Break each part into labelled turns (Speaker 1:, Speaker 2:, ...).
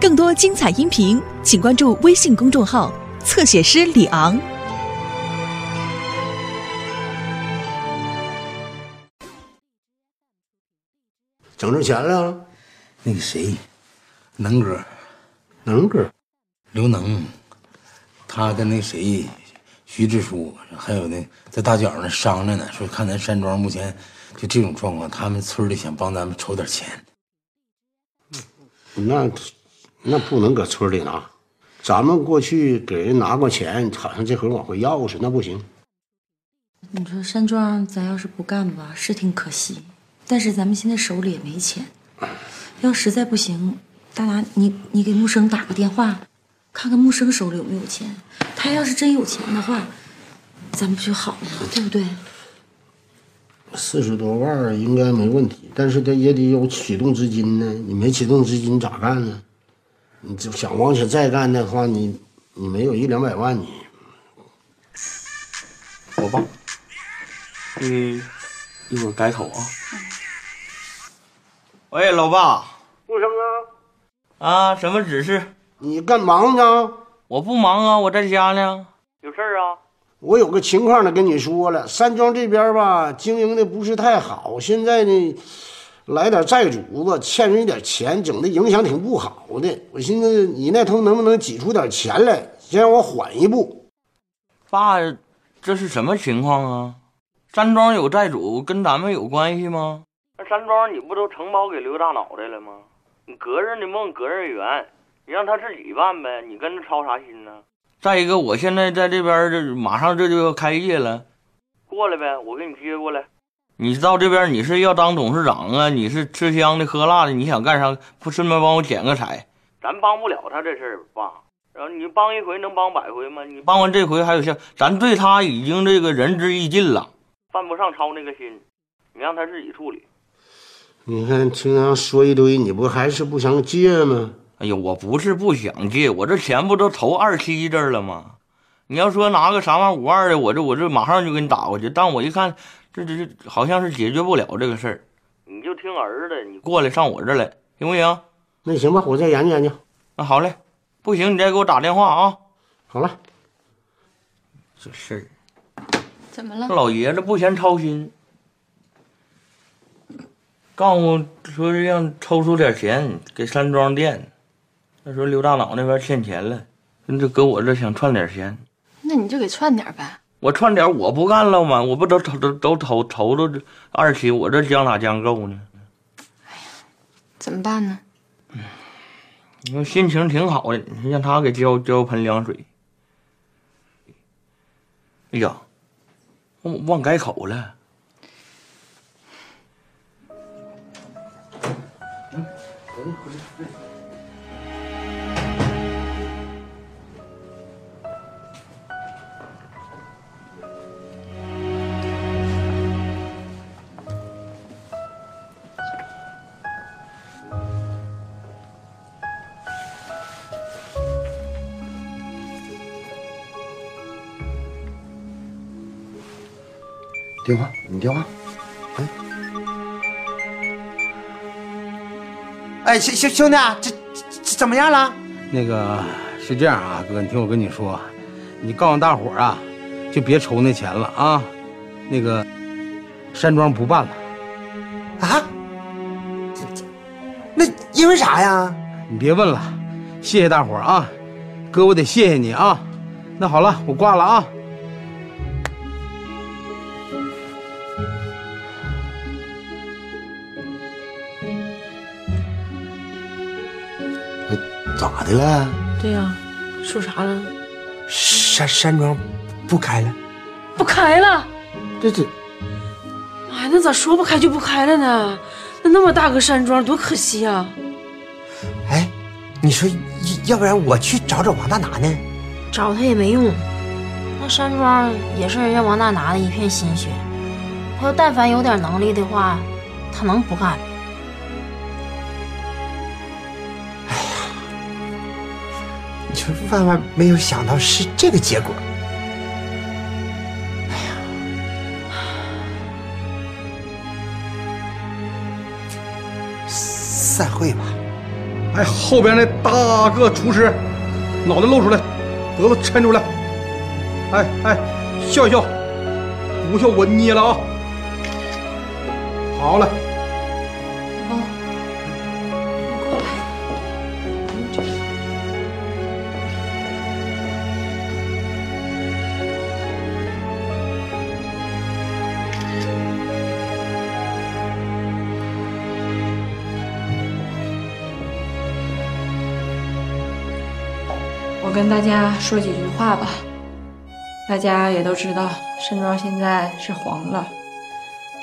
Speaker 1: 更多精彩音频，请关注微信公众号“侧写师李昂”。
Speaker 2: 整着钱了，
Speaker 3: 那个谁，能哥，
Speaker 2: 能哥，
Speaker 3: 刘能，他跟那谁，徐志书，还有那在大脚那商量呢，说看咱山庄目前就这种状况，他们村里想帮咱们筹点钱。
Speaker 2: 那那不能搁村里拿，咱们过去给人拿过钱，好像这回往回要似的，那不行。
Speaker 4: 你说山庄咱要是不干吧，是挺可惜，但是咱们现在手里也没钱。要实在不行，大拿你你给木生打个电话，看看木生手里有没有钱。他要是真有钱的话，咱们不就好了吗？对不对？
Speaker 2: 四十多万应该没问题，但是他也得有启动资金呢。你没启动资金咋干呢？你就想往下再干的话，你你没有一两百万，你
Speaker 5: 我爸，你一会儿改口啊。喂，老爸
Speaker 2: 木生啊，
Speaker 5: 啊，什么指示？
Speaker 2: 你干忙呢？
Speaker 5: 我不忙啊，我在家呢。有事儿啊？
Speaker 2: 我有个情况呢，跟你说了，山庄这边吧经营的不是太好，现在呢来点债主子欠人一点钱，整的影响挺不好的。我寻思你那头能不能挤出点钱来，先让我缓一步。
Speaker 5: 爸，这是什么情况啊？山庄有债主，跟咱们有关系吗？那山庄你不都承包给刘大脑袋了吗？你隔着的梦，隔着缘，你让他自己办呗，你跟着操啥心呢？再一个，我现在在这边，这马上这就要开业了，过来呗，我给你接过来。你到这边你是要当董事长啊？你是吃香的喝辣的？你想干啥？不顺便帮我捡个彩？咱帮不了他这事儿，爸。然后你帮一回能帮百回吗？你帮完这回还有下，咱对他已经这个仁至义尽了，犯不上操那个心。你让他自己处理。
Speaker 2: 你看，听他说一堆，你不还是不想借吗？
Speaker 5: 哎呀，我不是不想借，我这钱不都投二期这儿了吗？你要说拿个三万五二的，我这我这马上就给你打过去。但我一看，这这这好像是解决不了这个事儿。你就听儿子，你过来上我这儿来，行不行？
Speaker 2: 那行吧，我再研究研究。
Speaker 5: 那好嘞，不行你再给我打电话啊。
Speaker 2: 好了，
Speaker 5: 这事儿，
Speaker 4: 怎么了？
Speaker 5: 老爷子不嫌操心，告诉我说是让抽出点钱给山庄店。他说刘大脑那边欠钱了，那就搁我这想串点钱。
Speaker 4: 那你就给串点呗。
Speaker 5: 我串点我不干了吗？我不都投都都投投到这二期，我这将哪将够呢？
Speaker 4: 哎呀怎么办呢？
Speaker 5: 你说心情挺好的，你让他给浇浇盆凉水。哎呀，我忘改口了。
Speaker 2: 电话，你电话。
Speaker 6: 哎，哎兄兄兄弟啊，这这怎么样了？
Speaker 3: 那个是这样啊，哥，你听我跟你说，你告诉大伙儿啊，就别愁那钱了啊。那个山庄不办了，
Speaker 6: 啊？这这，那因为啥呀？
Speaker 3: 你别问了。谢谢大伙儿啊，哥，我得谢谢你啊。那好了，我挂了啊。
Speaker 2: 咋的了？
Speaker 7: 对呀、说啥了？
Speaker 6: 山山庄不开了？
Speaker 7: 不开了？
Speaker 2: 这这
Speaker 7: 妈呀，那咋说不开就不开了呢？那那么大个山庄，多可惜啊！
Speaker 6: 哎，你说要不然我去找找王大拿呢？
Speaker 7: 找他也没用。那山庄也是人家王大拿的一片心血，他要但凡有点能力的话，他能不干吗？
Speaker 6: 万万没有想到是这个结果。哎呀，散会吧。
Speaker 8: 哎，后边那大个厨师，脑袋露出来，脖子抻出来。哎哎，笑一笑，不笑我捏了啊！好了。
Speaker 9: 跟大家说几句话吧。大家也都知道，山庄现在是黄了，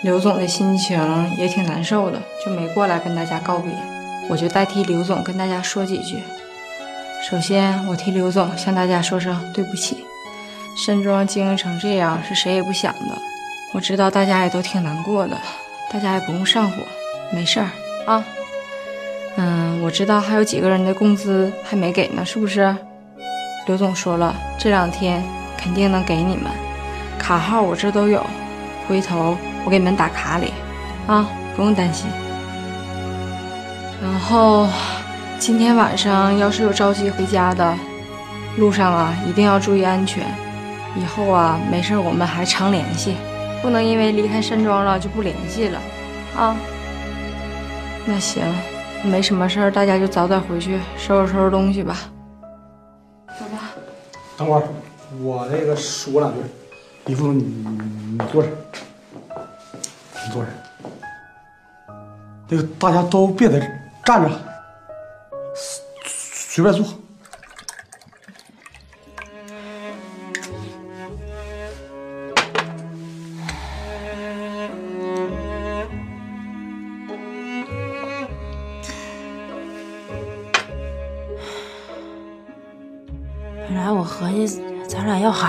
Speaker 9: 刘总的心情也挺难受的，就没过来跟大家告别。我就代替刘总跟大家说几句。首先，我替刘总向大家说声对不起。山庄经营成这样，是谁也不想的。我知道大家也都挺难过的，大家也不用上火，没事儿啊。嗯，我知道还有几个人的工资还没给呢，是不是？刘总说了，这两天肯定能给你们，卡号我这都有，回头我给你们打卡里，啊，不用担心。然后今天晚上要是有着急回家的，路上啊一定要注意安全。以后啊没事我们还常联系，不能因为离开山庄了就不联系了，啊。那行，没什么事儿，大家就早点回去收拾收拾东西吧。
Speaker 8: 等会儿，我那个说两句。李副总，你你坐这，你坐这。那个大家都别在这站着，随随便坐。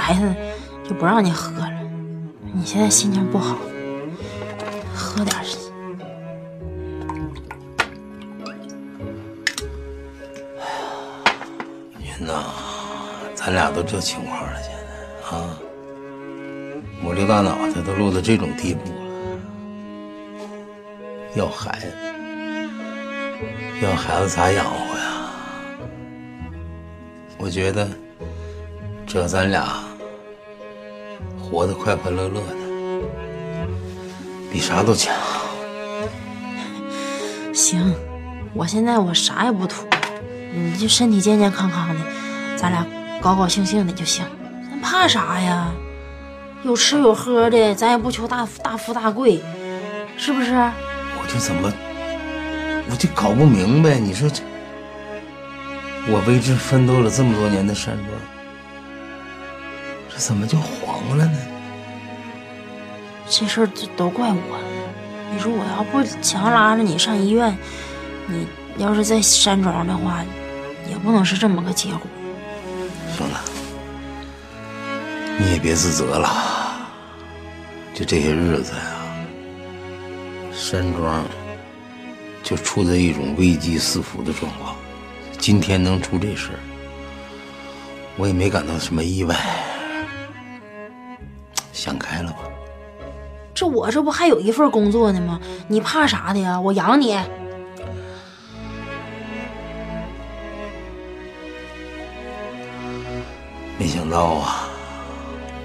Speaker 10: 孩子，就不让你喝了。你现在心情不好，喝点儿。
Speaker 3: 云呐，咱俩都这情况了，现在啊，我这大脑袋都落到这种地步了，要孩子，要孩子咋养活呀？我觉得。只要咱俩活得快快乐乐的，比啥都强。
Speaker 10: 行，我现在我啥也不图，你就身体健健康康的，咱俩高高兴兴的就行。咱怕啥呀？有吃有喝的，咱也不求大大富大贵，是不是？
Speaker 3: 我就怎么，我就搞不明白，你说这，我为之奋斗了这么多年的山庄。怎么就黄了呢？
Speaker 10: 这事儿就都怪我。你说我要不强拉着你上医院，你要是在山庄的话，也不能是这么个结果。
Speaker 3: 行了，你也别自责了。就这些日子呀，山庄就处在一种危机四伏的状况。今天能出这事儿，我也没感到什么意外。想开了吧？
Speaker 10: 这我这不还有一份工作呢吗？你怕啥的呀？我养你。
Speaker 3: 没想到啊，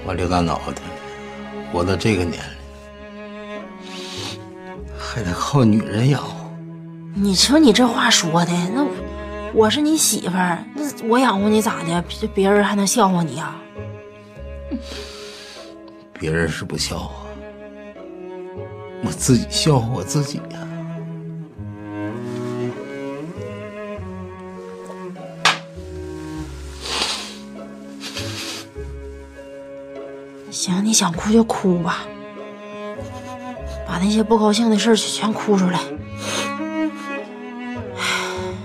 Speaker 3: 我刘大脑袋活到这个年龄，还得靠女人养活。
Speaker 10: 你说你这话说的，那我是你媳妇儿，那我养活你咋的？别别人还能笑话你啊？
Speaker 3: 别人是不笑话，我自己笑话我自己呀。
Speaker 10: 行，你想哭就哭吧，把那些不高兴的事全哭出来。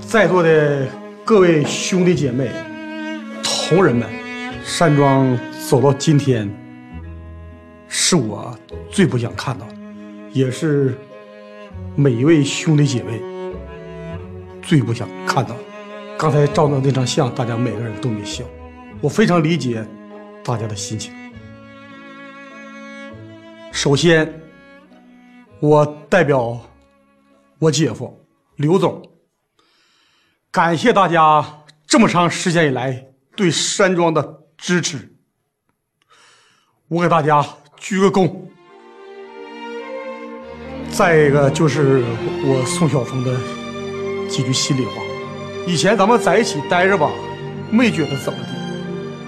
Speaker 8: 在座的各位兄弟姐妹、同仁们，山庄走到今天。是我最不想看到的，也是每一位兄弟姐妹最不想看到的。刚才照的那张相，大家每个人都没笑，我非常理解大家的心情。首先，我代表我姐夫刘总，感谢大家这么长时间以来对山庄的支持。我给大家鞠个躬。再一个就是我宋晓峰的几句心里话。以前咱们在一起待着吧，没觉得怎么的，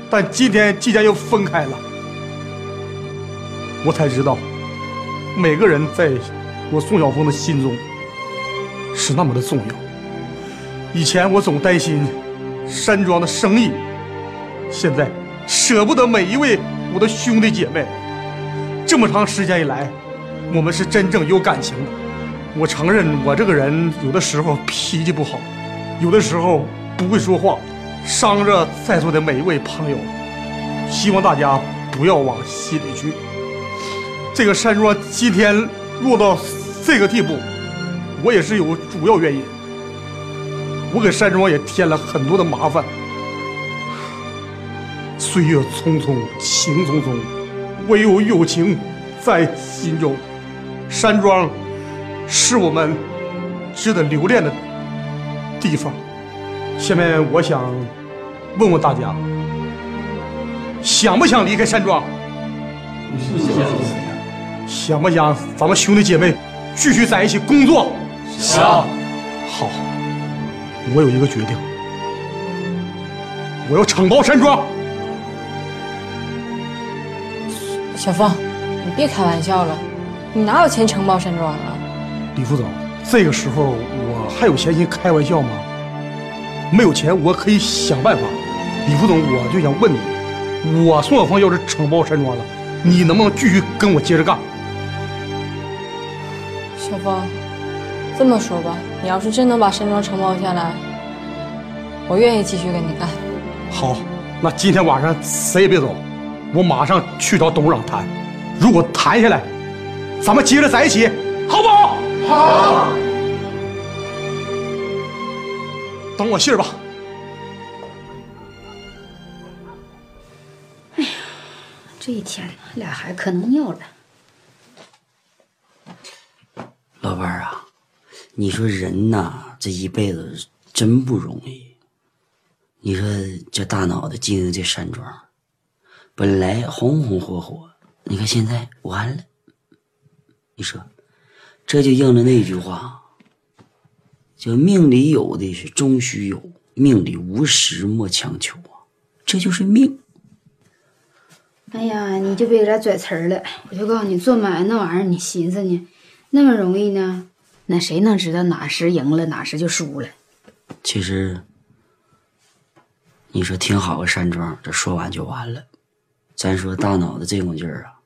Speaker 8: 但今天既然又分开了，我才知道，每个人在我宋晓峰的心中是那么的重要。以前我总担心山庄的生意，现在舍不得每一位我的兄弟姐妹。这么长时间以来，我们是真正有感情的。我承认我这个人有的时候脾气不好。有的时候不会说话，伤着在座的每一位朋友，希望大家不要往心里去。这个山庄今天落到这个地步，我也是有主要原因。我给山庄也添了很多的麻烦。岁月匆匆，情匆匆，唯有友情在心中。山庄是我们值得留恋的。地方，下面我想问问大家，想不想离开山庄？想不想咱们兄弟姐妹继续在一起工作？
Speaker 11: 想。
Speaker 8: 好，我有一个决定，我要承包山庄。
Speaker 9: 小峰，你别开玩笑了，你哪有钱承包山庄啊？
Speaker 8: 李副总，这个时候我。还有闲心开玩笑吗？没有钱，我可以想办法。李副总，我就想问你，我宋小峰要是承包山庄了，你能不能继续跟我接着干？
Speaker 9: 小峰，这么说吧，你要是真能把山庄承包下来，我愿意继续跟你干。
Speaker 8: 好，那今天晚上谁也别走，我马上去找董事长谈。如果谈下来，咱们接着在一起，好不好？
Speaker 11: 好。
Speaker 8: 等我信儿吧。
Speaker 12: 哎呀，这一天俩孩子可能要了。
Speaker 13: 老伴儿啊，你说人呐，这一辈子真不容易。你说这大脑袋经营这山庄，本来红红火火，你看现在完了。你说，这就应了那句话。叫命里有的是终须有，命里无时莫强求啊，这就是命。
Speaker 12: 哎呀，你就别给他拽词儿了。我就告诉你，做买卖那玩意儿，你寻思呢，那么容易呢？那谁能知道哪时赢了，哪时就输了？
Speaker 13: 其实，你说挺好个山庄，这说完就完了。咱说大脑袋这股劲儿啊，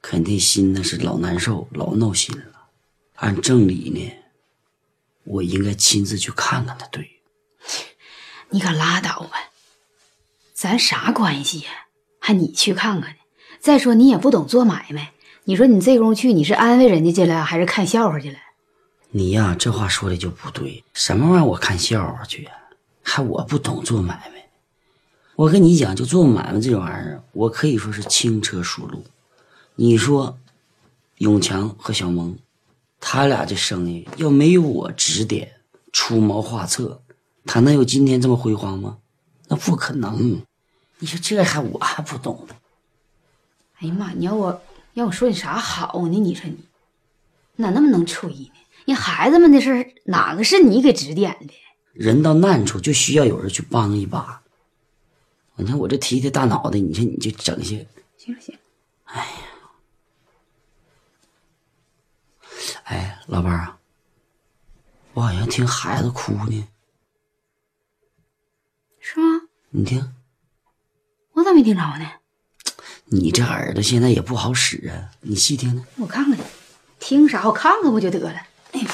Speaker 13: 肯定心那是老难受，老闹心了。按正理呢？我应该亲自去看看他，对。
Speaker 12: 你可拉倒吧，咱啥关系呀？还你去看看呢？再说你也不懂做买卖，你说你这功夫去，你是安慰人家去了，还是看笑话去了？
Speaker 13: 你呀，这话说的就不对。什么玩意儿？我看笑话去啊？还我不懂做买卖？我跟你讲，就做买卖这玩意儿，我可以说是轻车熟路。你说，永强和小萌。他俩这生意要没有我指点、出谋划策，他能有今天这么辉煌吗？那不可能。你说这还我还不懂呢。
Speaker 12: 哎呀妈！你要我要我说你啥好呢？你说你哪那么能吹呢？你孩子们的事哪个是你给指点的？
Speaker 13: 人到难处就需要有人去帮一把。你看我这提提大脑袋，你说你就整些。
Speaker 12: 行行。
Speaker 13: 哎呀。哎，老伴儿啊，我好像听孩子哭呢，
Speaker 12: 是吗？
Speaker 13: 你听，
Speaker 12: 我咋没听着呢？
Speaker 13: 你这耳朵现在也不好使啊，你细听听。
Speaker 12: 我看看，听啥？我看看不就得了？哎呀！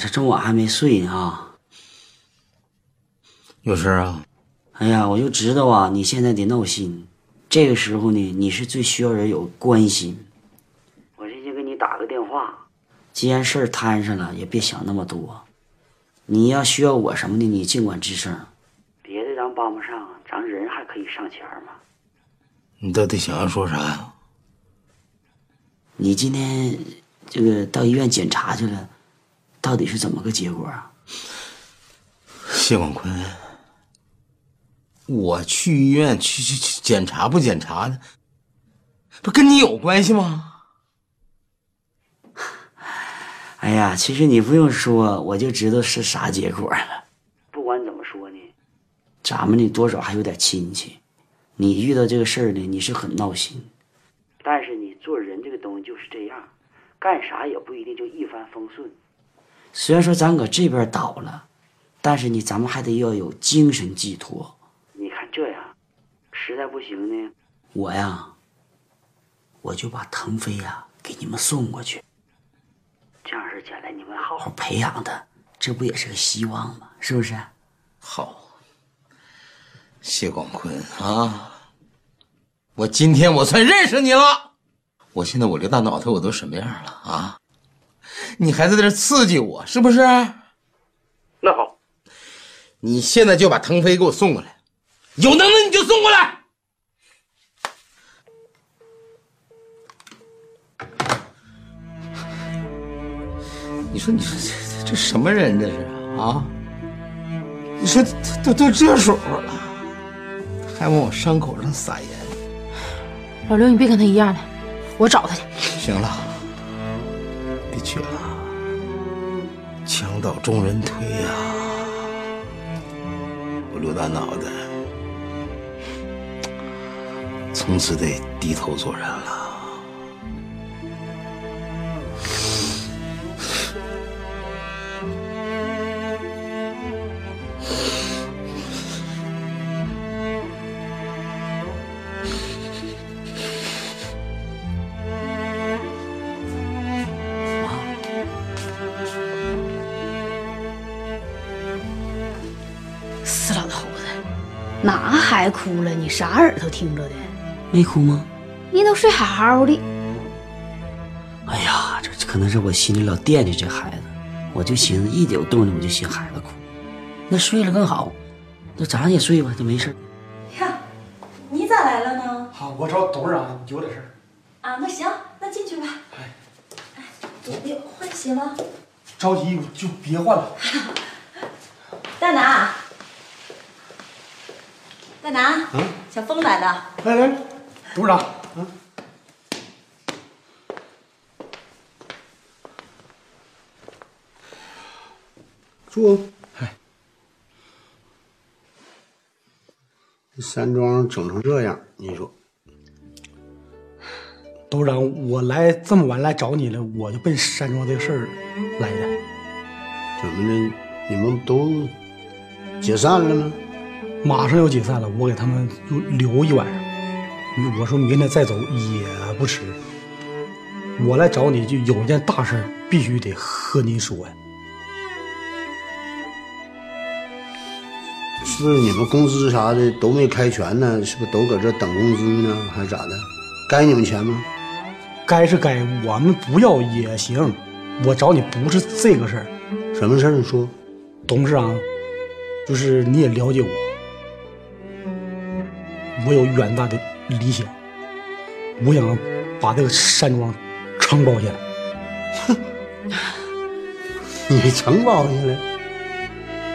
Speaker 13: 这正晚还没睡呢啊？
Speaker 3: 有事啊？
Speaker 13: 哎呀，我就知道啊，你现在得闹心。这个时候呢，你是最需要人有关心。我这就给你打个电话。既然事儿摊上了，也别想那么多。你要需要我什么的，你尽管吱声。别的咱帮不上，咱人还可以上前嘛。
Speaker 3: 你到底想要说啥呀？
Speaker 13: 你今天这个到医院检查去了，到底是怎么个结果啊？
Speaker 3: 谢广坤，我去医院去去去检查不检查的，不跟你有关系吗？
Speaker 13: 哎呀，其实你不用说，我就知道是啥结果了。不管怎么说呢，咱们呢多少还有点亲戚。你遇到这个事儿呢，你是很闹心。但是你做人这个东西就是这样，干啥也不一定就一帆风顺。虽然说咱搁这边倒了，但是呢，咱们还得要有精神寄托。你看这样，实在不行呢，我呀，我就把腾飞呀给你们送过去。这样式将来你们好好培养他，这不也是个希望吗？是不是？
Speaker 3: 好，谢广坤啊，我今天我算认识你了。我现在我这大脑袋我都什么样了啊？你还在这刺激我是不是？那好，你现在就把腾飞给我送过来，有能耐你就送过来。你说，你说这这什么人这是啊？你说都都这时候了，还往我伤口上撒盐？
Speaker 7: 老刘，你别跟他一样了，我找他去。
Speaker 3: 行了，别去了，墙倒众人推呀！我刘大脑袋从此得低头做人了。
Speaker 12: 哭了？你啥耳朵听着的？
Speaker 13: 没哭吗？
Speaker 12: 你都睡好好的。
Speaker 13: 哎呀，这可能是我心里老惦记这孩子，我就寻思一有动静我就寻孩子哭，那睡了更好，那咱也睡吧，就没事。
Speaker 4: 呀，你咋来了呢？
Speaker 8: 好，我找董事长有点事儿。
Speaker 4: 啊，那行，那进去吧。
Speaker 8: 哎，
Speaker 4: 哎，换鞋了。
Speaker 8: 着急就别换了。
Speaker 4: 大拿，大拿，
Speaker 8: 嗯，
Speaker 4: 小峰来了。
Speaker 8: 来来，董事长，嗯，
Speaker 2: 坐。
Speaker 8: 哎，
Speaker 2: 这山庄整成这样，你说？
Speaker 8: 董事长，我来这么晚来找你了，我就奔山庄这个事儿来的。
Speaker 2: 怎么的？你们都解散了吗？
Speaker 8: 马上要解散了，我给他们就留一晚上。我说明天再走也不迟。我来找你就有一件大事必须得和您说呀。
Speaker 2: 是你们工资啥的都没开全呢？是不是都搁这等工资呢？还是咋的？该你们钱吗？
Speaker 8: 该是该，我们不要也行。我找你不是这个事儿。
Speaker 2: 什么事儿？你说。
Speaker 8: 董事长，就是你也了解我，我有远大的理想，我想把这个山庄承包下来。
Speaker 2: 哼，你承包下来？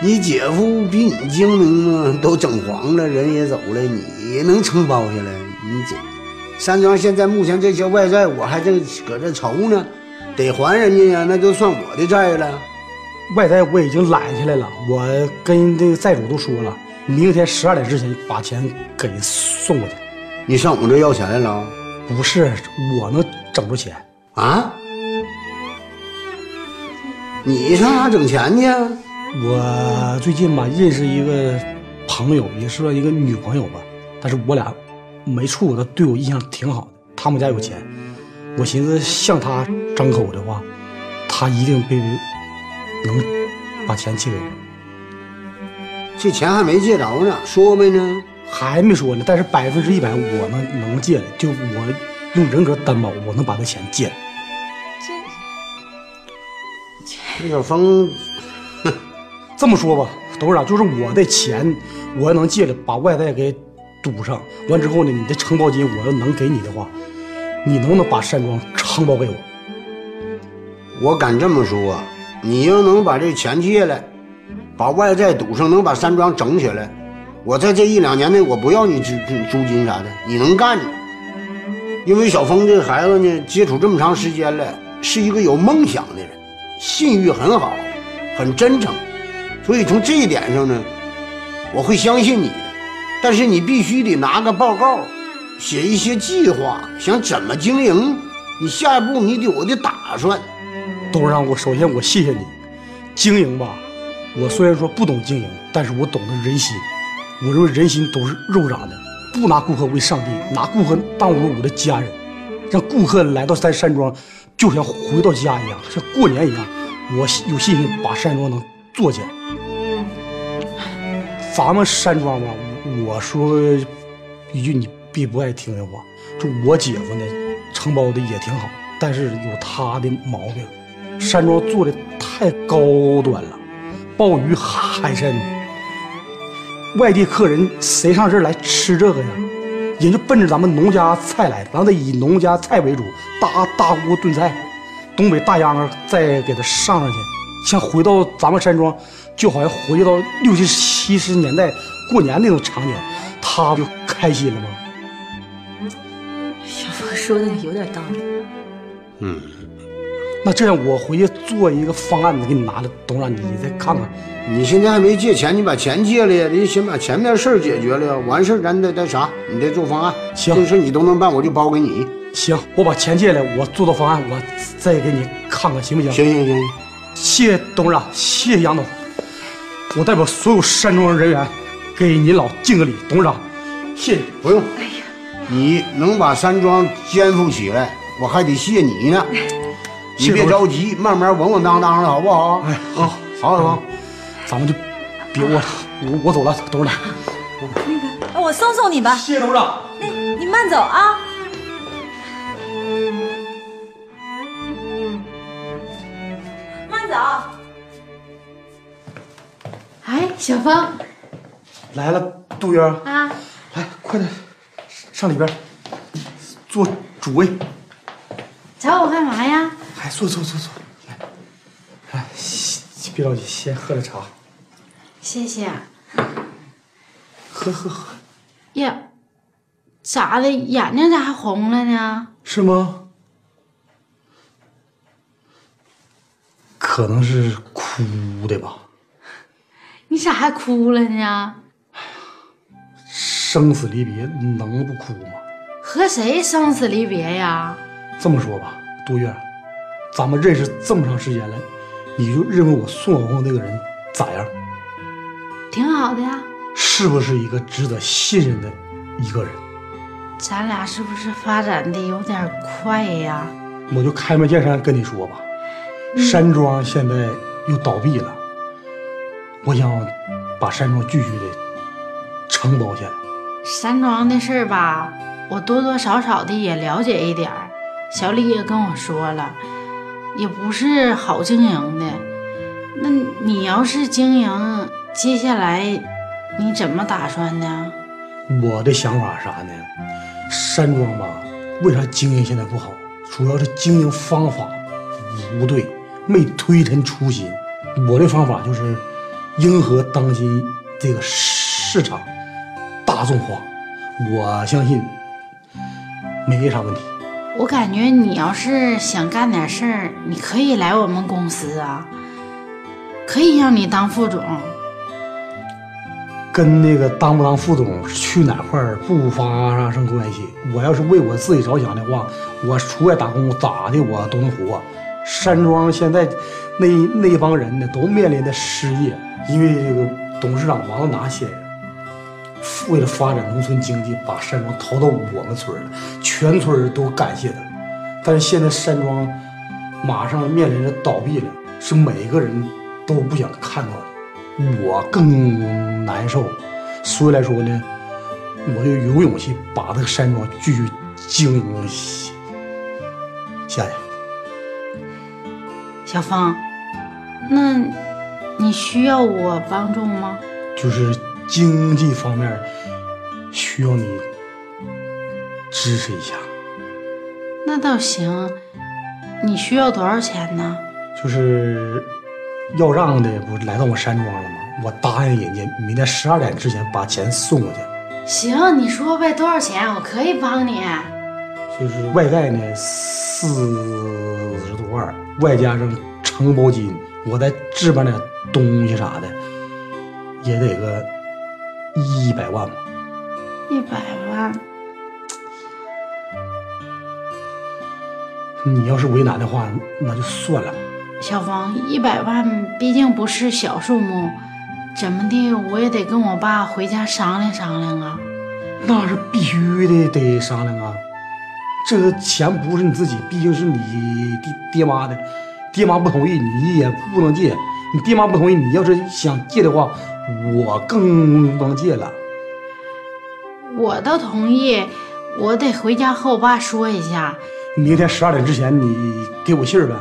Speaker 2: 你姐夫比你精明吗？都整黄了，人也走了，你能承包下来？你这山庄现在目前这些外债，我还正搁这愁呢，得还人家呀，那就算我的债了。
Speaker 8: 外债我已经揽下来了，我跟这个债主都说了，明天十二点之前把钱给送过去。
Speaker 2: 你上我们这要钱来了？
Speaker 8: 不是，我能整出钱
Speaker 2: 啊！你上哪整钱去？
Speaker 8: 我最近吧认识一个朋友，也算一个女朋友吧，但是我俩没处过，她对我印象挺好的。他们家有钱，我寻思向她张口的话，她一定被。能把钱借给我？
Speaker 2: 这钱还没借着呢，说没呢？
Speaker 8: 还没说呢，但是百分之一百我能能借的，就我用人格担保，我能把这钱借。
Speaker 2: 这小峰，
Speaker 8: 这么说吧，董事长，就是我的钱，我要能借来，把外债给堵上，完之后呢，你的承包金我要能给你的话，你能不能把山庄承包给我？
Speaker 2: 我敢这么说，你要能把这钱借来，把外债堵上，能把山庄整起来，我在这一两年内，我不要你租租金啥的，你能干。因为小峰这孩子呢，接触这么长时间了，是一个有梦想的人，信誉很好，很真诚，所以从这一点上呢，我会相信你的。但是你必须得拿个报告，写一些计划，想怎么经营，你下一步你得有的打算。
Speaker 8: 董事长，我首先我谢谢你，经营吧，我虽然说不懂经营，但是我懂得人心。我认为人心都是肉长的，不拿顾客为上帝，拿顾客当我我的家人，让顾客来到咱山庄，就像回到家一样，像过年一样。我有信心把山庄能做起来。咱们山庄吧，我说一句你别不爱听的话，就我姐夫呢，承包的也挺好，但是有他的毛病。山庄做的太高端了，鲍鱼、海参，外地客人谁上这儿来吃这个呀？人就奔着咱们农家菜来的，咱得以农家菜为主，大大锅炖菜，东北大秧歌再给它上上去，像回到咱们山庄，就好像回到六七七十年代过年那种场景，他不就开心了吗？
Speaker 4: 小峰说的有点道理。
Speaker 2: 嗯。
Speaker 8: 那这样，我回去做一个方案子给你拿来，董事长你再看看。
Speaker 2: 你现在还没借钱，你把钱借了呀？得先把前面事儿解决了，完事儿咱再再啥？你再做方案。
Speaker 8: 行，
Speaker 2: 这事你都能办，我就包给你。
Speaker 8: 行，我把钱借来，我做做方案，我再给你看看，行不行？
Speaker 2: 行行行。
Speaker 8: 谢谢董事长，谢谢杨总，我代表所有山庄人员给您老敬个礼。董事长，谢谢。
Speaker 2: 不用。哎呀，你能把山庄肩负起来，我还得谢你呢。你别着急，慢慢稳稳当当的，好不好？
Speaker 8: 哎，好，
Speaker 2: 好，好，
Speaker 8: 咱们就别窝了，我我走了，董事长。
Speaker 4: 那个，我送送你吧。
Speaker 8: 谢谢董事长。
Speaker 4: 那你慢走啊。慢走。
Speaker 12: 哎，小芳，
Speaker 8: 来了，杜英
Speaker 12: 啊，
Speaker 8: 来，快点上里边坐主位。
Speaker 12: 找我干嘛呀？
Speaker 8: 来，坐坐坐坐，来，来，别着急，先喝点茶。
Speaker 12: 谢谢。
Speaker 8: 喝喝喝。
Speaker 12: 呀，咋的？眼睛咋还红了呢？
Speaker 8: 是吗？可能是哭的吧。
Speaker 12: 你咋还哭了呢？
Speaker 8: 生死离别能不哭吗？
Speaker 12: 和谁生死离别呀？
Speaker 8: 这么说吧，杜月，咱们认识这么长时间了，你就认为我宋小凤这个人咋样？
Speaker 12: 挺好的呀。
Speaker 8: 是不是一个值得信任的一个人？
Speaker 12: 咱俩是不是发展的有点快呀？
Speaker 8: 我就开门见山跟你说吧，山庄现在又倒闭了，我想把山庄继续的承包下来。
Speaker 12: 山庄的事儿吧，我多多少少的也了解一点儿。小李也跟我说了，也不是好经营的。那你要是经营，接下来你怎么打算呢？
Speaker 8: 我的想法啥呢？山庄吧，为啥经营现在不好？主要是经营方法不对，没推陈出新。我的方法就是迎合当今这个市场大众化，我相信没啥问题。
Speaker 12: 我感觉你要是想干点事儿，你可以来我们公司啊，可以让你当副总。
Speaker 8: 跟那个当不当副总去哪块儿不发生关系。我要是为我自己着想的话，我出外打工咋的我都能活。山庄现在那那帮人呢，都面临的失业，因为这个董事长王大拿先生为了发展农村经济，把山庄投到我们村了，全村人都感谢他。但是现在山庄马上面临着倒闭了，是每个人都不想看到的。我更难受。所以来说呢，我就有勇气把这个山庄继续经营下去。
Speaker 7: 小芳，那你需要我帮助吗？
Speaker 8: 就是经济方面需要你支持一下。
Speaker 7: 那倒行。你需要多少钱呢？
Speaker 8: 就是要让的不是来到我山庄了吗？我答应人家，明天十二点之前把钱送过去。
Speaker 7: 行，你说呗，多少钱？我可以帮你。
Speaker 8: 就是外债呢，四十多万，外加上承包金，我再置办点东西啥的，也得个一百万吧。
Speaker 7: 一百万。
Speaker 8: 你要是为难的话，那就算了。
Speaker 7: 小芳，一百万毕竟不是小数目，怎么的我也得跟我爸回家商量商量啊。
Speaker 8: 那是必须的，得商量啊。这个钱不是你自己，毕竟是你爹爹妈的，爹妈不同意你也不能借。你爹妈不同意，你要是想借的话，我更不能借了。
Speaker 7: 我倒同意，我得回家和我爸说一下。
Speaker 8: 明天十二点之前，你给我信儿呗。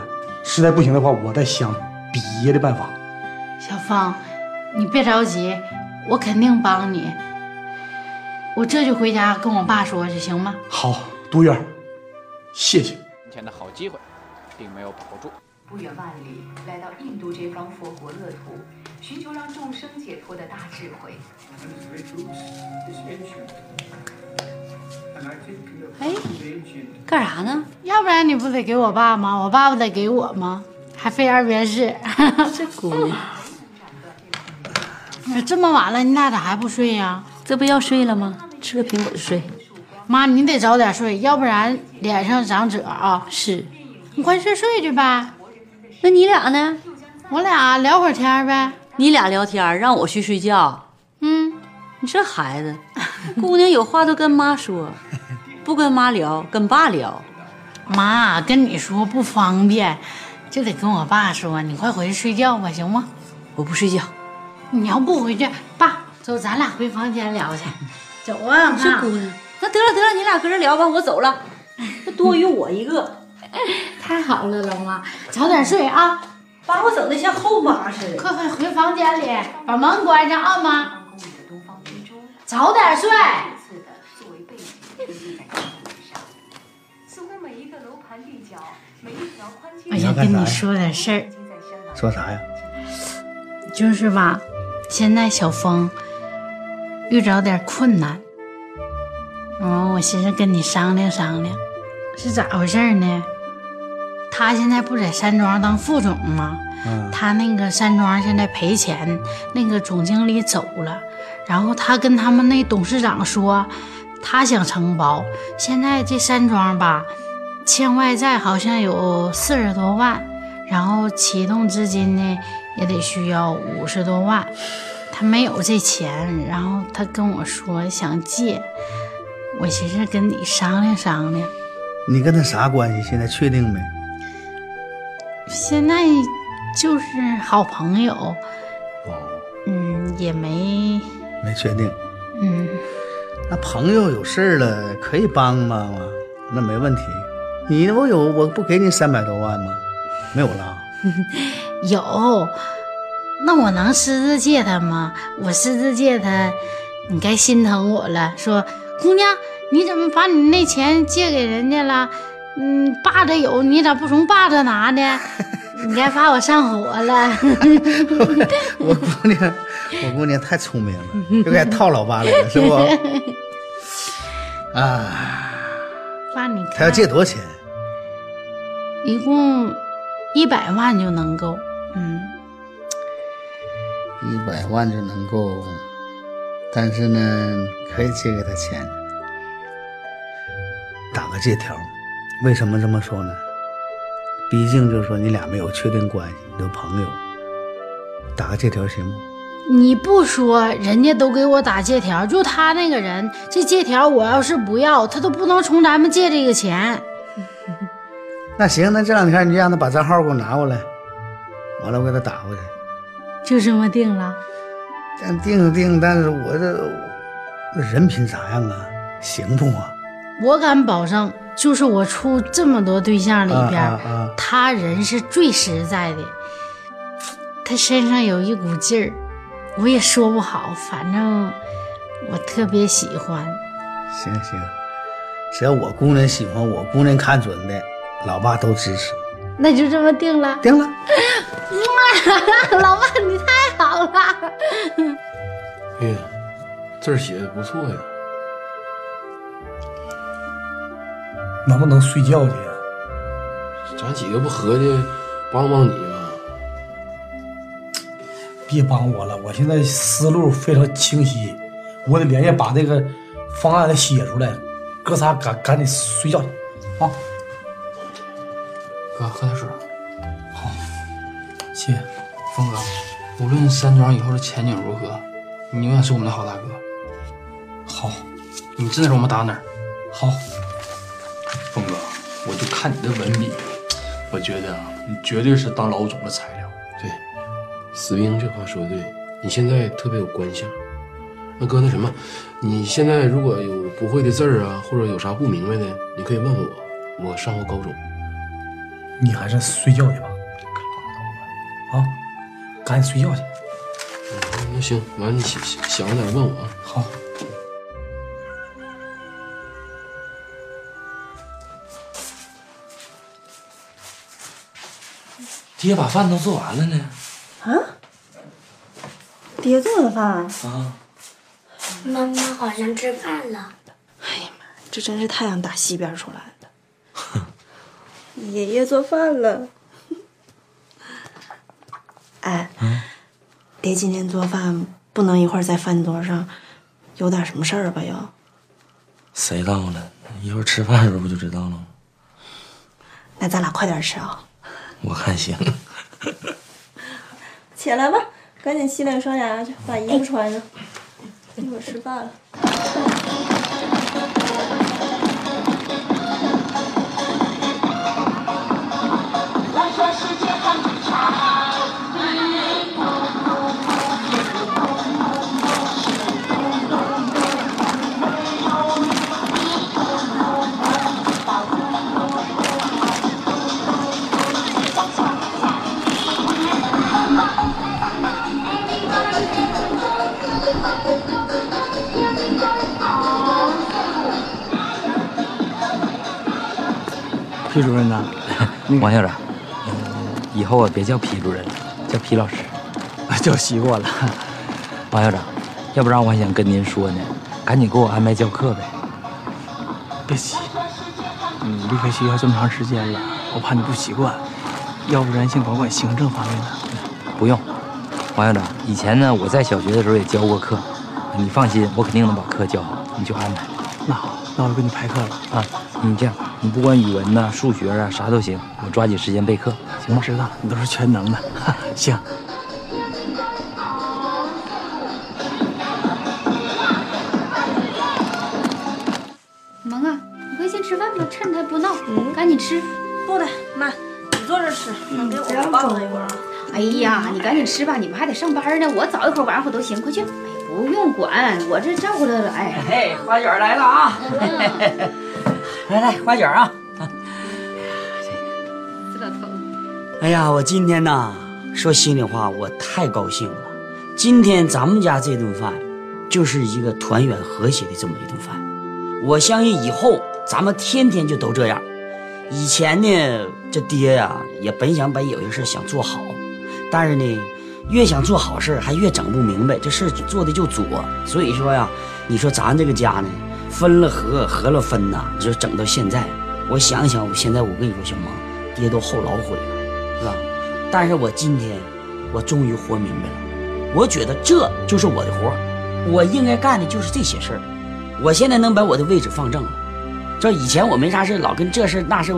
Speaker 8: 实在不行的话，我再想别的办法。
Speaker 7: 小芳，你别着急，我肯定帮你。我这就回家跟我爸说去，行吗？
Speaker 8: 好，杜月，谢谢。
Speaker 14: 今天的好机会，并没有把握住。
Speaker 15: 不远万里来到印度这方佛国乐土，寻求让众生解脱的大智慧。
Speaker 16: 哎，干啥呢？
Speaker 7: 要不然你不得给我爸吗？我爸不得给我吗？还非二便是。
Speaker 16: 这姑娘，
Speaker 7: 这么晚了，你俩咋还不睡呀？
Speaker 16: 这不要睡了吗？吃个苹果就睡。
Speaker 7: 妈，你得早点睡，要不然脸上长褶啊。
Speaker 16: 是，
Speaker 7: 你快睡睡去呗。
Speaker 16: 那你俩呢？
Speaker 7: 我俩聊会儿天呗。
Speaker 16: 你俩聊天，让我去睡觉。
Speaker 7: 嗯，
Speaker 16: 你这孩子，姑娘有话都跟妈说，不跟妈聊，跟爸聊。
Speaker 7: 妈跟你说不方便，就得跟我爸说。你快回去睡觉吧，行吗？
Speaker 16: 我不睡觉。
Speaker 7: 你要不回去，爸，走，咱俩回房间聊去。走啊，
Speaker 16: 这姑娘，那得了得了，你俩搁这聊吧，我走了。这多余我一个。
Speaker 7: 太好了，老妈，早点睡啊，
Speaker 16: 把我整的像后妈似的。
Speaker 7: 快快回房间里，把门关上啊，妈。早点睡。哎呀，跟你说点事儿。
Speaker 17: 说啥呀？
Speaker 7: 就是吧，现在小峰遇着点困难，嗯，我寻思跟你商量商量，是咋回事呢？他现在不在山庄当副总吗？他那个山庄现在赔钱，那个总经理走了，然后他跟他们那董事长说，他想承包。现在这山庄吧，欠外债好像有四十多万，然后启动资金呢也得需要五十多万，他没有这钱，然后他跟我说想借，我寻思跟你商量商量。
Speaker 17: 你跟他啥关系？现在确定没？
Speaker 7: 现在就是好朋友，哦嗯，也没
Speaker 17: 没确定。
Speaker 7: 嗯，
Speaker 17: 那朋友有事儿了可以帮帮吗，那没问题。你我有我不给你三百多万吗？没有了。
Speaker 7: 有，那我能私自借他吗？我私自借他，你该心疼我了。说姑娘，你怎么把你那钱借给人家了？嗯，爸这有，你咋不从爸这拿呢？你该把我上火了。
Speaker 17: 我姑娘，我姑娘太聪明了，就该套老爸来了，是不？啊，
Speaker 7: 爸，你
Speaker 17: 他要借多少钱？
Speaker 7: 一共一百万就能够。嗯，
Speaker 17: 一百万就能够，但是呢，可以借给他钱，打个借条。为什么这么说呢？毕竟就是说你俩没有确定关系，你都朋友，打个借条行吗？
Speaker 7: 你不说，人家都给我打借条，就他那个人，这借条我要是不要，他都不能从咱们借这个钱。
Speaker 17: 那行，那这两天你就让他把账号给我拿过来，完了我给他打过去。
Speaker 7: 就这么定了。
Speaker 17: 但定定，但是我这人品咋样啊？行不啊？
Speaker 7: 我敢保证，就是我处这么多对象里边，
Speaker 17: 啊啊啊
Speaker 7: 他人是最实在的。他身上有一股劲儿，我也说不好，反正我特别喜欢。
Speaker 17: 行行，只要我姑娘喜欢，我姑娘看准的，老爸都支持。
Speaker 7: 那就这么定了。
Speaker 17: 定了。
Speaker 7: 老爸，你太好了。
Speaker 18: 哎呀，字儿写的不错呀。
Speaker 8: 能不能睡觉去呀？
Speaker 18: 咱几个不合计帮帮你吗？
Speaker 8: 别帮我了，我现在思路非常清晰，我得连夜把这个方案得写出来。哥仨赶赶紧睡觉去啊！
Speaker 19: 哥，喝点水。
Speaker 8: 好，谢谢
Speaker 19: 峰哥。无论山庄以后的前景如何，你永远是我们的好大哥。
Speaker 8: 好，
Speaker 19: 你知道我们打哪儿？
Speaker 8: 好，
Speaker 20: 峰哥，我就看你的文笔，我觉得啊，你绝对是当老总的材料。
Speaker 18: 对，死兵这话说的对，你现在特别有官相。那哥，那什么，你现在如果有不会的字儿啊，或者有啥不明白的，你可以问我，我上过高中。
Speaker 8: 你还是睡觉去吧。啊，赶紧睡觉去。
Speaker 18: 嗯，那行，完了你想想着点问我啊。
Speaker 8: 好。
Speaker 13: 爹把饭都做完了呢。
Speaker 21: 啊？爹做的饭？
Speaker 13: 啊。
Speaker 22: 妈妈好像吃饭了。
Speaker 21: 哎呀妈，这真是太阳打西边出来的。爷爷做饭了。哎，爹今天做饭不能一会儿在饭桌上有点什么事儿吧？又？
Speaker 13: 谁到了？一会儿吃饭的时候不就知道了吗？
Speaker 21: 那咱俩快点吃啊！
Speaker 13: 我看行。
Speaker 21: 起来吧，赶紧洗脸刷牙去，把衣服穿上，一会儿吃饭了。
Speaker 23: 皮主任呐，
Speaker 13: 王校长，以后啊别叫皮主任了，叫皮老师，
Speaker 23: 叫习惯了。
Speaker 13: 王校长，要不然我还想跟您说呢，赶紧给我安排教课呗。
Speaker 23: 别急，你离开学校这么长时间了，我怕你不习惯。要不然先管管行政方面的。
Speaker 13: 不用，王校长，以前呢我在小学的时候也教过课，你放心，我肯定能把课教好，你就安排。
Speaker 23: 那好，那我就给你排课了
Speaker 13: 啊。你这样，你不管语文呐、数学啊啥都行，我抓紧时间备课，行吗？
Speaker 23: 知道，你都是全能的。行。
Speaker 7: 萌啊，你快先吃饭吧，趁他不闹，赶紧吃。
Speaker 21: 不的，妈，你坐这吃，
Speaker 7: 嗯
Speaker 21: 给我抱着一会儿啊。
Speaker 7: 哎呀，你赶紧吃吧，你们还得上班呢。我早一会儿晚一会儿都行，快去。哎，不用管，我这照顾得来。哎，
Speaker 13: 嘿，花卷来了啊！来来，花卷啊！
Speaker 7: 这老头。
Speaker 13: 哎呀，我今天呐，说心里话，我太高兴了。今天咱们家这顿饭，就是一个团圆和谐的这么一顿饭。我相信以后咱们天天就都这样。以前呢，这爹呀、也本想把有些事想做好，但是呢，越想做好事还越整不明白，这事做的就左。所以说呀，你说咱这个家呢，分了合，合了分呐，你说整到现在，我想想，我现在我跟你说，小萌，爹都后老悔了，是吧？但是我今天，我终于活明白了，我觉得这就是我的活，我应该干的就是这些事儿。我现在能把我的位置放正了，这以前我没啥事，老跟这事那事，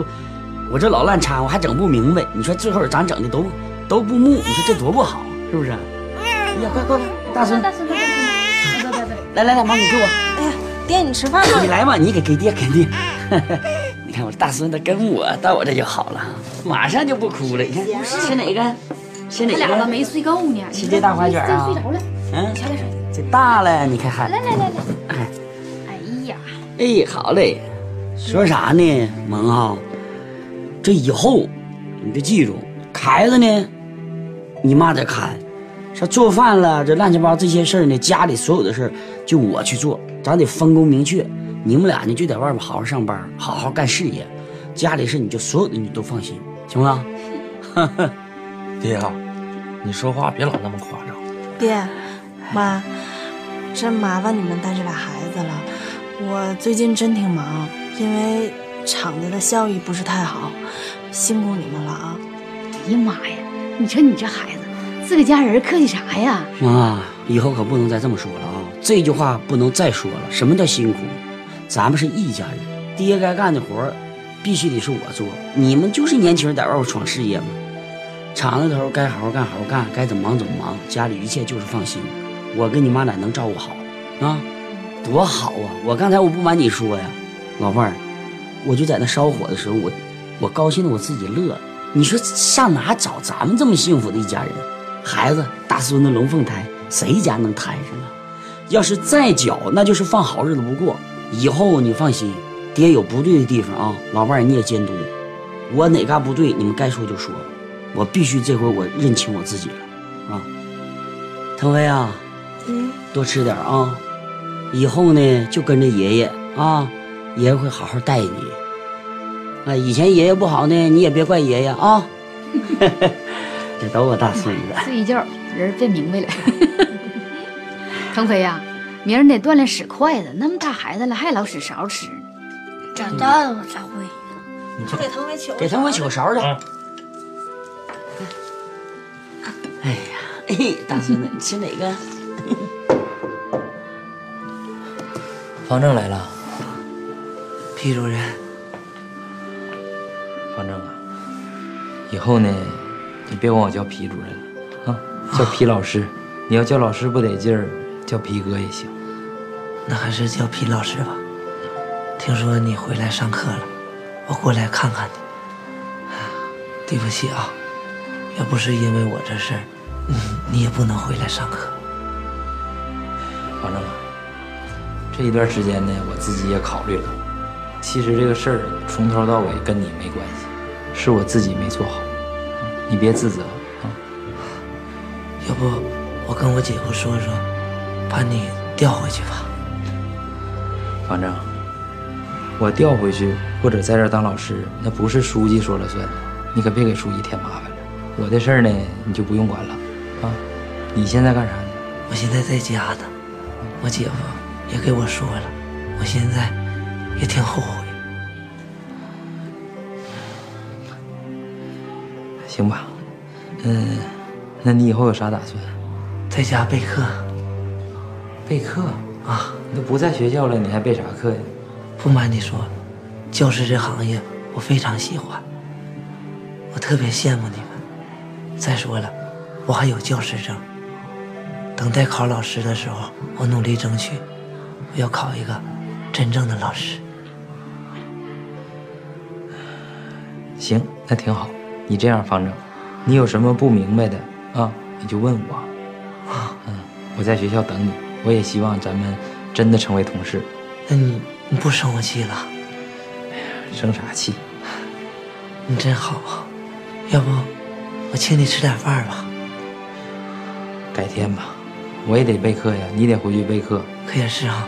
Speaker 13: 我这老乱掺和，还整不明白。你说最后咱整的都都不木，你说这多不好，是不是？哎呀，快快快，大孙，
Speaker 7: 大孙，大孙，来来来，
Speaker 13: 妈，你给我。
Speaker 21: 爹，你吃饭吧。
Speaker 13: 你来吧，你给给爹给爹。你看我大孙子跟我到我这就好了，马上就不哭了。你看吃哪个？吃哪个？
Speaker 12: 他俩吧没睡够呢。
Speaker 13: 吃这大花卷啊
Speaker 12: 真睡着了。
Speaker 13: 嗯，
Speaker 12: 瞧点水。
Speaker 13: 这大了，你看看。
Speaker 12: 来来来来。哎哎呀，
Speaker 13: 哎，好嘞。说啥呢，萌啊？这以后你就记住，孩子呢，你妈得看。说做饭了，这乱七八糟这些事儿呢，家里所有的事儿就我去做，咱得分工明确。你们俩呢就在外边好好上班，好好干事业。家里事你就所有的你都放心，行吗？
Speaker 24: 爹啊，你说话别老那么夸张。
Speaker 21: 爹，妈，真麻烦你们带这俩孩子了。我最近真挺忙，因为厂子的效益不是太好，辛苦你们了啊！
Speaker 12: 哎呀妈呀，你说你这孩子，自个家人客气啥呀？
Speaker 13: 妈，以后可不能再这么说了啊！这句话不能再说了。什么叫辛苦？咱们是一家人，爹该干的活儿必须得是我做。你们就是年轻人在外边闯事业嘛，厂子头该好好干好好干，该怎么忙怎么忙，家里一切就是放心。我跟你妈俩能照顾好啊，多好啊！我刚才我不瞒你说呀，老伴儿，我就在那烧火的时候，我我高兴的我自己乐。你说上哪找咱们这么幸福的一家人？孩子大孙子龙凤胎，谁家能摊上啊？要是再搅，那就是放好日子不过。以后你放心，爹有不对的地方啊，老伴儿你也监督。我哪嘎不对，你们该说就说，我必须这回我认清我自己了啊。腾飞啊，
Speaker 21: 嗯，
Speaker 13: 多吃点啊，以后呢就跟着爷爷啊，爷爷会好好待你。啊，以前爷爷不好呢，你也别怪爷爷啊。这都我大孙子。
Speaker 12: 睡一觉人变明白了。腾飞呀、明儿你得锻炼使筷子，那么大孩子了还老使勺吃呢。
Speaker 22: 长大了我才会。
Speaker 21: 给腾飞取
Speaker 13: 给腾飞取个勺去。哎呀，哎，大孙子，你吃哪个？
Speaker 11: 方正来了，
Speaker 25: 皮主任，
Speaker 11: 方正啊，以后呢，你别管我叫皮主任了啊，叫皮老师。你要叫老师不得劲儿，叫皮哥也行。
Speaker 25: 那还是叫皮老师吧。听说你回来上课了，我过来看看你。对不起啊，要不是因为我这事儿，嗯，你也不能回来上课。
Speaker 11: 方正啊，这一段时间呢，我自己也考虑了。其实这个事儿从头到尾跟你没关系，是我自己没做好，你别自责啊。
Speaker 25: 要不我跟我姐夫说说，把你调回去吧。
Speaker 11: 反正，我调回去或者在这儿当老师，那不是书记说了算的，你可别给书记添麻烦了。我的事儿呢，你就不用管了啊。你现在干啥呢？
Speaker 25: 我现在在家呢，我姐夫也给我说了，我现在也挺后悔。
Speaker 11: 行吧，嗯，那你以后有啥打算？
Speaker 25: 在家备课。
Speaker 11: 备课啊？你都不在学校了，你还备啥课呀？
Speaker 25: 不瞒你说，教师这行业我非常喜欢，我特别羡慕你们。再说了，我还有教师证。等待考老师的时候，我努力争取，我要考一个真正的老师。
Speaker 11: 行，那挺好。你这样，方正，你有什么不明白的啊，你就问我。
Speaker 25: 啊，
Speaker 11: 嗯，我在学校等你。我也希望咱们真的成为同事。
Speaker 25: 那你你不生我气了？
Speaker 11: 哎呀生啥气？
Speaker 25: 你真好，要不我请你吃点饭吧？
Speaker 11: 改天吧，我也得备课呀，你得回去备课。
Speaker 25: 可也是啊，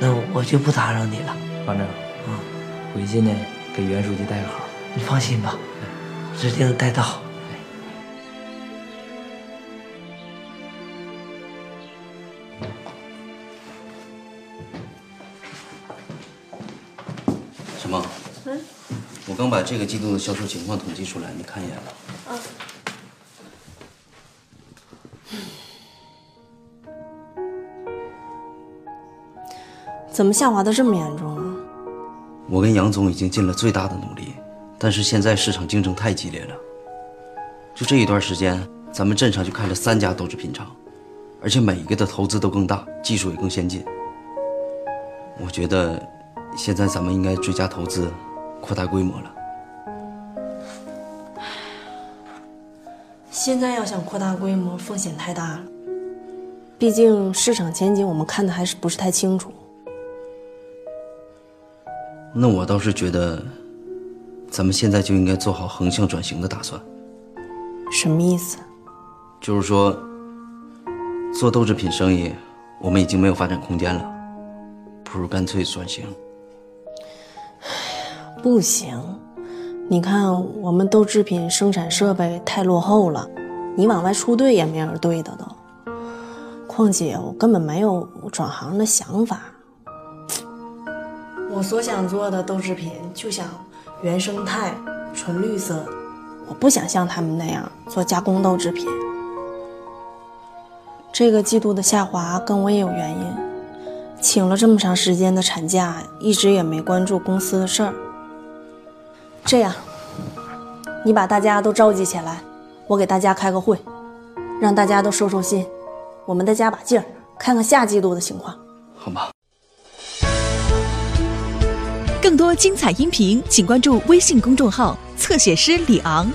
Speaker 25: 那我就不打扰你了。
Speaker 11: 方正，
Speaker 25: 嗯，
Speaker 11: 回去呢给袁书记带个好。
Speaker 25: 你放心吧，指定带到。
Speaker 26: 刚把这个季度的销售情况统计出来，你看一眼吧。
Speaker 21: 啊。怎么下滑的这么严重啊？
Speaker 26: 我跟杨总已经尽了最大的努力，但是现在市场竞争太激烈了。就这一段时间，咱们镇上就开了三家豆制品厂，而且每一个的投资都更大，技术也更先进。我觉得，现在咱们应该追加投资，扩大规模了。
Speaker 21: 现在要想扩大规模，风险太大了。毕竟市场前景我们看的还是不是太清楚。
Speaker 26: 那我倒是觉得，咱们现在就应该做好横向转型的打算。
Speaker 21: 什么意思？
Speaker 26: 就是说，做豆制品生意，我们已经没有发展空间了，不如干脆转型。
Speaker 21: 不行，你看我们豆制品生产设备太落后了，你往外出队也没人对的都。况且我根本没有转行的想法。我所想做的豆制品就想原生态、纯绿色，我不想像他们那样做加工豆制品。这个季度的下滑跟我也有原因，请了这么长时间的产假，一直也没关注公司的事儿。这样，你把大家都召集起来，我给大家开个会，让大家都收收心，我们再加把劲儿，看看下季度的情况。
Speaker 26: 好吗。
Speaker 27: 更多精彩音频，请关注微信公众号“侧写师李昂”。